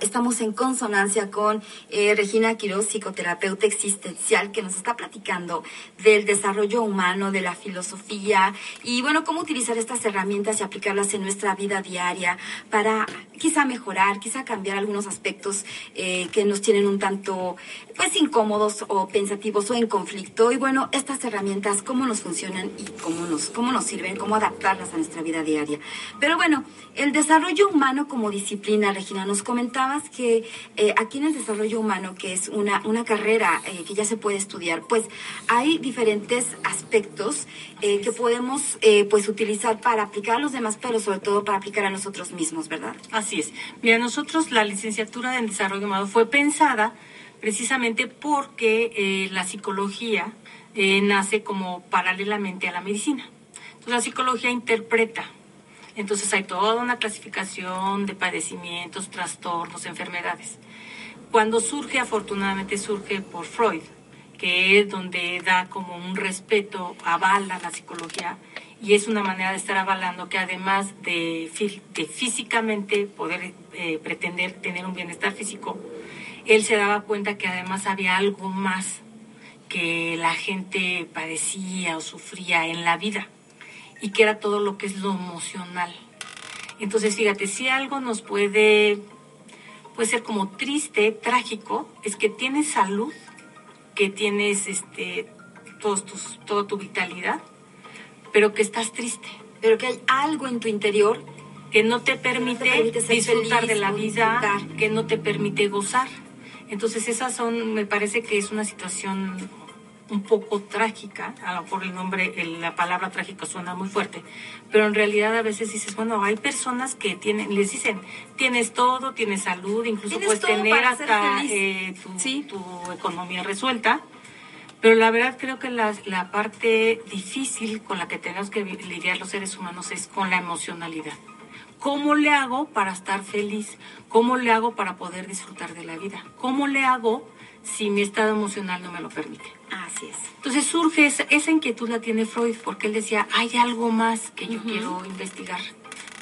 Estamos en consonancia con eh, Regina Quiroz, psicoterapeuta existencial, que nos está platicando del desarrollo humano, de la filosofía y, bueno, cómo utilizar estas herramientas y aplicarlas en nuestra vida diaria para quizá mejorar, quizá cambiar algunos aspectos eh, que nos tienen un tanto, pues, incómodos o pensativos o en conflicto. Y, bueno, estas herramientas, cómo nos funcionan y cómo nos, cómo nos sirven, cómo adaptarlas a nuestra vida diaria. Pero, bueno, el desarrollo humano como disciplina, Regina, nos comenta comentabas que eh, aquí en el desarrollo humano, que es una, una carrera eh, que ya se puede estudiar, pues hay diferentes aspectos eh, que podemos pues utilizar para aplicar a los demás, pero sobre todo para aplicar a nosotros mismos, ¿verdad? Así es. Mira, nosotros la licenciatura en desarrollo humano fue pensada precisamente porque la psicología nace como paralelamente a la medicina. Entonces, la psicología interpreta entonces hay toda una clasificación de padecimientos, trastornos, enfermedades. Cuando surge, afortunadamente surge por Freud, que es donde da como un respeto, avala la psicología y es una manera de estar avalando que además de, físicamente poder eh, pretender tener un bienestar físico, él se daba cuenta que además había algo más que la gente padecía o sufría en la vida y que era todo lo que es lo emocional. Entonces, fíjate, si algo nos puede, puede ser como triste, trágico, es que tienes salud, que tienes este, todos tus, toda tu vitalidad, pero que estás triste. Pero que hay algo en tu interior que no te permite, disfrutar de la vida, que no te permite gozar. Entonces esas son, me parece que es una situación un poco trágica, a lo mejor el nombre, la palabra trágica suena muy fuerte, pero en realidad a veces dices, bueno, hay personas que tienen, les dicen, tienes todo, tienes salud, incluso puedes tener hasta eh, tu, economía resuelta, pero la verdad creo que la, la parte difícil con la que tenemos que lidiar los seres humanos es con la emocionalidad. ¿Cómo le hago para estar feliz? ¿Cómo le hago para poder disfrutar de la vida? ¿Cómo le hago si mi estado emocional no me lo permite? Así es. Entonces surge esa, inquietud la tiene Freud porque él decía, hay algo más que yo quiero investigar.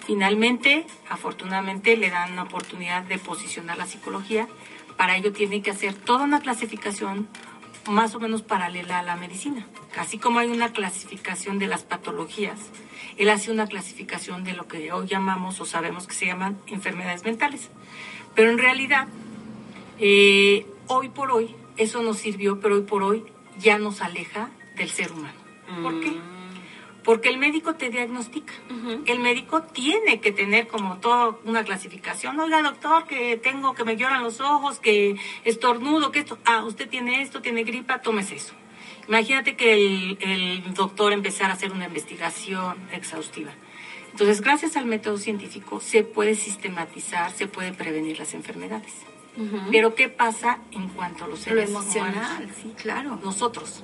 Finalmente, afortunadamente, le dan la oportunidad de posicionar la psicología. Para ello tiene que hacer toda una clasificación más o menos paralela a la medicina. Así como hay una clasificación de las patologías, él hace una clasificación de lo que hoy llamamos o sabemos que se llaman enfermedades mentales. Pero en realidad, eh, hoy por hoy, eso nos sirvió, pero hoy por hoy ya nos aleja del ser humano. ¿Por qué? Mm. Porque el médico te diagnostica. El médico tiene que tener como toda una clasificación. Oiga, doctor, que tengo, que me lloran los ojos, que estornudo, que esto. Ah, usted tiene esto, tiene gripa, tómese eso. Imagínate que el, el doctor empezara a hacer una investigación exhaustiva. Entonces, gracias al método científico, se puede sistematizar, se puede prevenir las enfermedades. Pero ¿qué pasa en cuanto a los seres Lo emocional, sí, claro. Nosotros.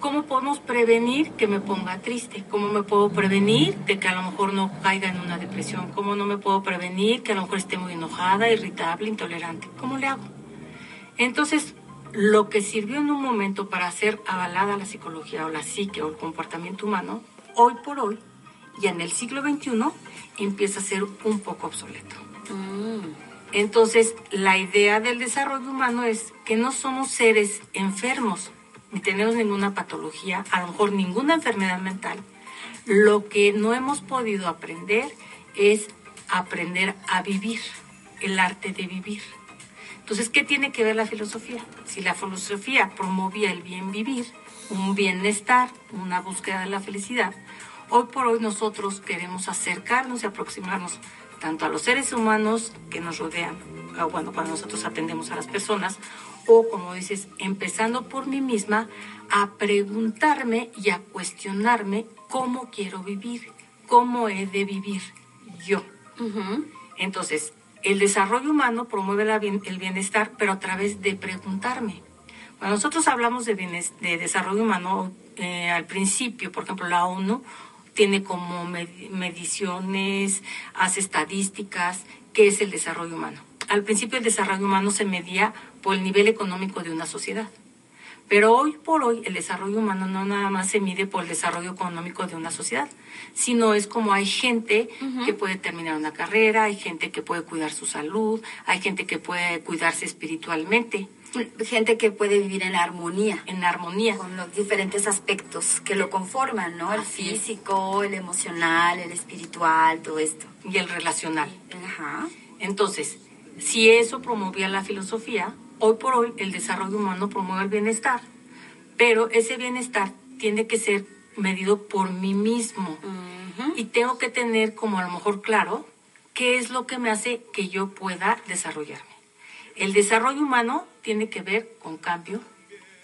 ¿Cómo podemos prevenir que me ponga triste? ¿Cómo me puedo prevenir de que a lo mejor no caiga en una depresión? ¿Cómo no me puedo prevenir que a lo mejor esté muy enojada, irritable, intolerante? ¿Cómo le hago? Entonces, lo que sirvió en un momento para hacer avalada la psicología o la psique o el comportamiento humano, hoy por hoy, y en el siglo XXI, empieza a ser un poco obsoleto. Mm. Entonces, la idea del desarrollo humano es que no somos seres enfermos, ni tenemos ninguna patología, a lo mejor ninguna enfermedad mental. Lo que no hemos podido aprender es aprender a vivir, el arte de vivir. Entonces, ¿qué tiene que ver la filosofía? Si la filosofía promovía el bien vivir, un bienestar, una búsqueda de la felicidad, hoy por hoy nosotros queremos acercarnos y aproximarnos tanto a los seres humanos que nos rodean, o bueno, cuando nosotros atendemos a las personas, o como dices, empezando por mí misma, a preguntarme y a cuestionarme cómo quiero vivir, cómo he de vivir yo. Entonces, El desarrollo humano promueve el bienestar, pero a través de preguntarme. Cuando nosotros hablamos de, de desarrollo humano, eh, al principio, por ejemplo, la ONU tiene como mediciones, hace estadísticas, qué es el desarrollo humano. Al principio el desarrollo humano se medía por el nivel económico de una sociedad. Pero hoy por hoy el desarrollo humano no nada más se mide por el desarrollo económico de una sociedad, sino es como hay gente que puede terminar una carrera, hay gente que puede cuidar su salud, hay gente que puede cuidarse espiritualmente. Gente que puede vivir en armonía. En armonía. Con los diferentes aspectos que lo conforman, ¿no? el físico, el emocional, el espiritual, todo esto. Y el relacional. Ajá. Entonces, si eso promovía la filosofía, Hoy por hoy el desarrollo humano promueve el bienestar, pero ese bienestar tiene que ser medido por mí mismo y tengo que tener como a lo mejor claro qué es lo que me hace que yo pueda desarrollarme. El desarrollo humano tiene que ver con cambio,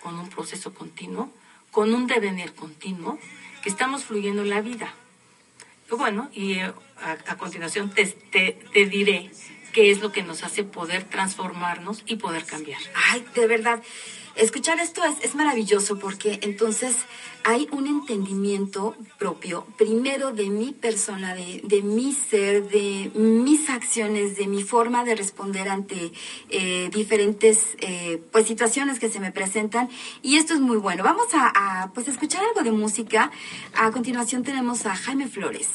con un proceso continuo, con un devenir continuo, que estamos fluyendo en la vida. Bueno, y eh, a, continuación te, te diré qué es lo que nos hace poder transformarnos y poder cambiar. Ay, de verdad. Escuchar esto es, maravilloso porque entonces hay un entendimiento propio, primero de mi persona, de, de mi ser, de mis acciones, de mi forma de responder ante eh, diferentes eh, pues situaciones que se me presentan y esto es muy bueno. Vamos a, a pues escuchar algo de música. A continuación tenemos a Jaime Flores.